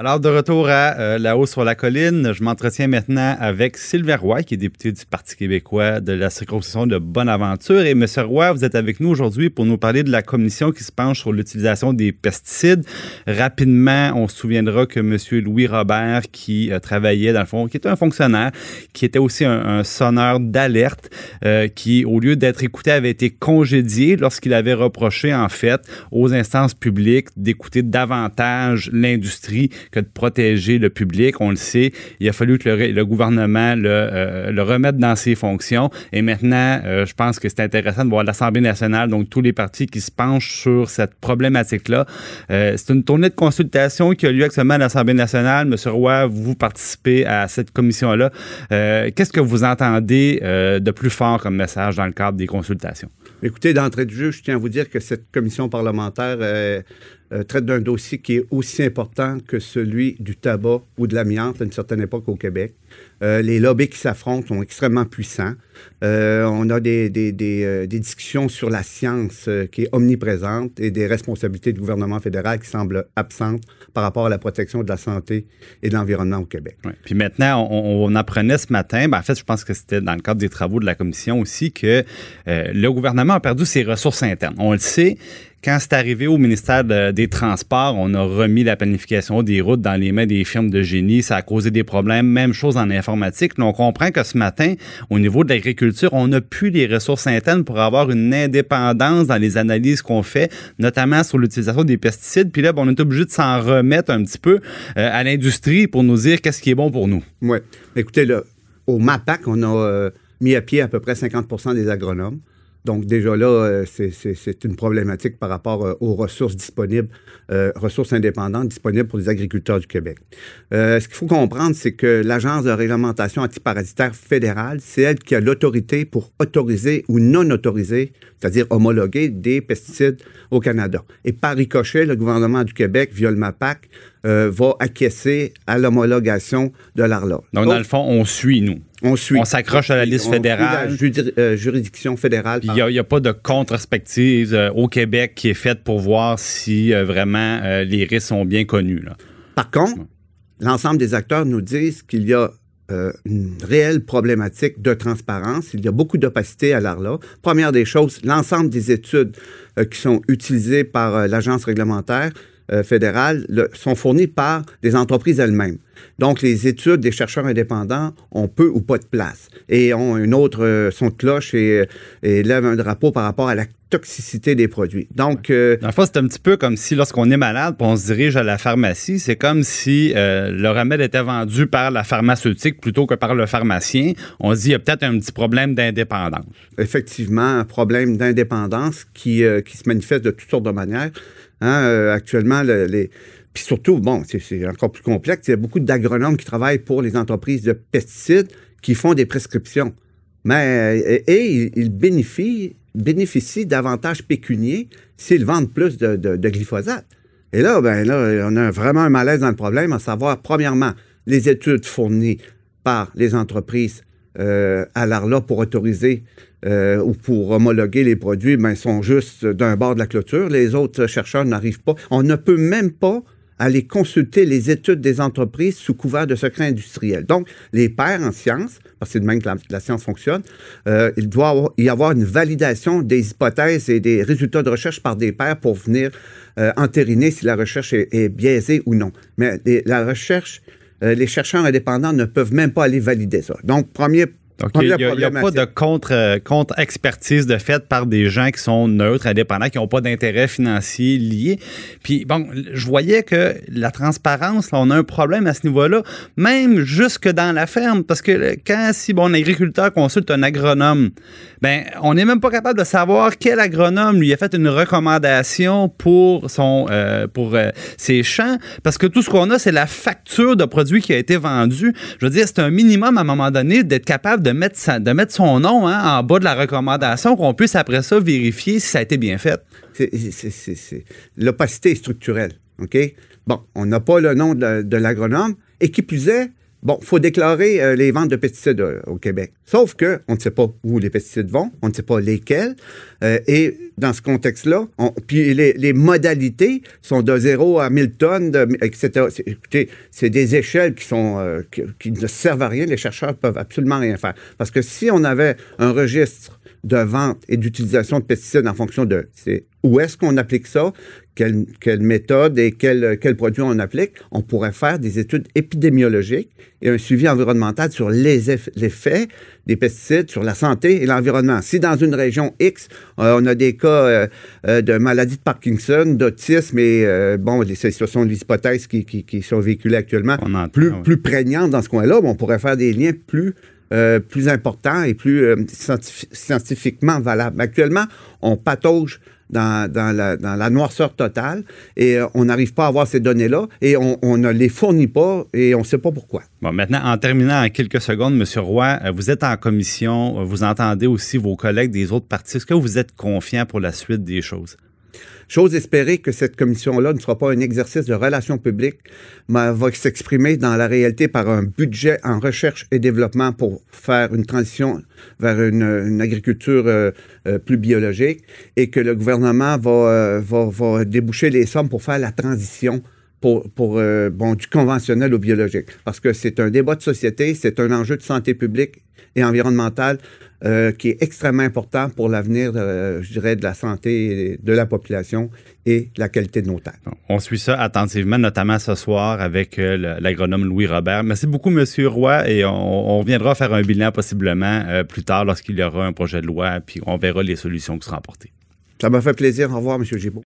Alors, de retour à euh, La Haut sur la colline, je m'entretiens maintenant avec Sylvain Roy, qui est député du Parti québécois de la circonscription de Bonaventure. Et M. Roy, vous êtes avec nous aujourd'hui pour nous parler de la commission qui se penche sur l'utilisation des pesticides. Rapidement, on se souviendra que M. Louis Robert, qui euh, travaillait dans le fond, qui était un fonctionnaire, qui était aussi un, sonneur d'alerte, euh, qui, au lieu d'être écouté, avait été congédié lorsqu'il avait reproché, en fait, aux instances publiques d'écouter davantage l'industrie que de protéger le public. On le sait, il a fallu que le, gouvernement euh, le, remette dans ses fonctions. Et maintenant, euh, je pense que c'est intéressant de voir l'Assemblée nationale, donc tous les partis qui se penchent sur cette problématique-là. Euh, c'est une tournée de consultation qui a lieu actuellement à l'Assemblée nationale. Monsieur Roy, vous participez à cette commission-là. Qu'est-ce que vous entendez de plus fort comme message dans le cadre des consultations? Écoutez, d'entrée de jeu, je tiens à vous dire que cette commission parlementaire euh, traite d'un dossier qui est aussi important que celui du tabac ou de l'amiante à une certaine époque au Québec. Euh, les lobbies qui s'affrontent sont extrêmement puissants. Euh, on a des, des, discussions sur la science qui est omniprésente et des responsabilités du gouvernement fédéral qui semblent absentes par rapport à la protection de la santé et de l'environnement au Québec. Puis maintenant, on, apprenait ce matin, ben en fait, je pense que c'était dans le cadre des travaux de la commission aussi, que le gouvernement a perdu ses ressources internes. On le sait, quand c'est arrivé au ministère des Transports, on a remis la planification des routes dans les mains des firmes de génie. Ça a causé des problèmes. Même chose en informatique. on comprend que ce matin, au niveau de l'agriculture, on n'a plus les ressources internes pour avoir une indépendance dans les analyses qu'on fait, notamment sur l'utilisation des pesticides. Puis là, ben, on est obligé de s'en remettre un petit peu euh, à l'industrie pour nous dire qu'est-ce qui est bon pour nous. Oui. Écoutez, là, au MAPAC, on a euh, mis à pied à peu près 50% des agronomes. Donc déjà là, euh, c'est une problématique par rapport euh, aux ressources disponibles, euh, ressources indépendantes disponibles pour les agriculteurs du Québec. ce qu'il faut comprendre, c'est que l'Agence de réglementation antiparasitaire fédérale, c'est elle qui a l'autorité pour autoriser ou non autoriser, c'est-à-dire homologuer des pesticides au Canada. Et par ricochet, le gouvernement du Québec, via le MAPAC, va acquiescer à l'homologation de l'ARLA. Donc, Donc, dans le fond, on suit, nous. On suit. On s'accroche à la liste fédérale. La euh, juridiction fédérale. Il n'y a, pas de contre-perspective euh, au Québec qui est faite pour voir si euh, vraiment les risques sont bien connus. Par contre, l'ensemble des acteurs nous disent qu'il y a une réelle problématique de transparence. Il y a beaucoup d'opacité à l'ARLA. Première des choses, l'ensemble des études qui sont utilisées par l'agence réglementaire fédérale sont fournies par des entreprises elles-mêmes. Donc, les études des chercheurs indépendants ont peu ou pas de place et ont une autre euh, son de cloche et, et lèvent un drapeau par rapport à la toxicité des produits. Donc, euh, dans le fond, c'est un petit peu comme si lorsqu'on est malade, on se dirige à la pharmacie, c'est comme si euh, le remède était vendu par la pharmaceutique plutôt que par le pharmacien. On se dit il y a peut-être un petit problème d'indépendance. Effectivement, un problème d'indépendance qui, euh, qui se manifeste de toutes sortes de manières. Hein, actuellement, les puis surtout, bon, c'est encore plus complexe, il y a beaucoup d'agronomes qui travaillent pour les entreprises de pesticides qui font des prescriptions. Mais, et, ils bénéficient, bénéficient d'avantages pécuniers s'ils vendent plus de, glyphosate. Et là, ben là, on a vraiment un malaise dans le problème, à savoir, premièrement, les études fournies par les entreprises euh, à l'ARLA pour autoriser euh, ou pour homologuer les produits, ben, sont juste d'un bord de la clôture. Les autres chercheurs n'arrivent pas. On ne peut même pas aller consulter les études des entreprises sous couvert de secret industriel. Donc, les pairs en sciences, parce que c'est de même que la, science fonctionne, euh, il doit y avoir une validation des hypothèses et des résultats de recherche par des pairs pour venir euh, entériner si la recherche est, biaisée ou non. Mais la recherche, euh, les chercheurs indépendants ne peuvent même pas aller valider ça. Donc, premier donc, il n'y a, pas de contre, contre expertise de fait par des gens qui sont neutres, indépendants, qui n'ont pas d'intérêt financier lié. Puis, bon, je voyais que la transparence, là, on a un problème à ce niveau-là, même jusque dans la ferme, parce que quand, si bon, un agriculteur consulte un agronome, ben, on n'est même pas capable de savoir quel agronome lui a fait une recommandation pour son, euh, pour euh, ses champs, parce que tout ce qu'on a, c'est la facture de produit qui a été vendu. Je veux dire, c'est un minimum à un moment donné d'être capable de mettre, de mettre son nom hein, en bas de la recommandation, qu'on puisse après ça vérifier si ça a été bien fait. L'opacité est structurelle. OK? Bon, on n'a pas le nom de, l'agronome. Et qui plus est, Bon, il faut déclarer euh, les ventes de pesticides euh, au Québec. Sauf que on ne sait pas où les pesticides vont, on ne sait pas lesquels. Euh, et dans ce contexte-là, puis les, modalités sont de 0 à 1000 tonnes, etc. Écoutez, c'est des échelles qui, ne servent à rien. Les chercheurs peuvent absolument rien faire. Parce que si on avait un registre de vente et d'utilisation de pesticides en fonction de où est-ce qu'on applique ça, quelle, quelle méthode et quel, quel produit on applique, on pourrait faire des études épidémiologiques et un suivi environnemental sur les effets des pesticides sur la santé et l'environnement. Si dans une région X, euh, on a des cas euh, euh, de maladie de Parkinson, d'autisme et, bon, ce sont des hypothèses qui, qui, qui sont véhiculées actuellement, plus, plus prégnantes dans ce coin-là, on pourrait faire des liens plus plus importants et plus scientifiquement valables. Actuellement, on patauge dans, la, noirceur totale et euh, on n'arrive pas à avoir ces données-là et on, ne les fournit pas et on ne sait pas pourquoi. Bon, maintenant, en terminant en quelques secondes, M. Roy, euh, vous êtes en commission, vous entendez aussi vos collègues des autres partis. Est-ce que vous êtes confiant pour la suite des choses? J'ose espérer que cette commission-là ne sera pas un exercice de relations publiques, mais va s'exprimer dans la réalité par un budget en recherche et développement pour faire une transition vers une, agriculture euh, euh, plus biologique et que le gouvernement euh, va, déboucher les sommes pour faire la transition pour, pour bon, du conventionnel au biologique. Parce que c'est un débat de société, c'est un enjeu de santé publique et environnementale euh, qui est extrêmement important pour l'avenir, je dirais, de la santé de la population et la qualité de nos terres. On suit ça attentivement, notamment ce soir avec euh, l'agronome Louis Robert. Merci beaucoup, Monsieur Roy, et on, reviendra faire un bilan possiblement euh, plus tard lorsqu'il y aura un projet de loi, puis on verra les solutions qui seront apportées. Ça m'a fait plaisir. Au revoir, M. Gibault.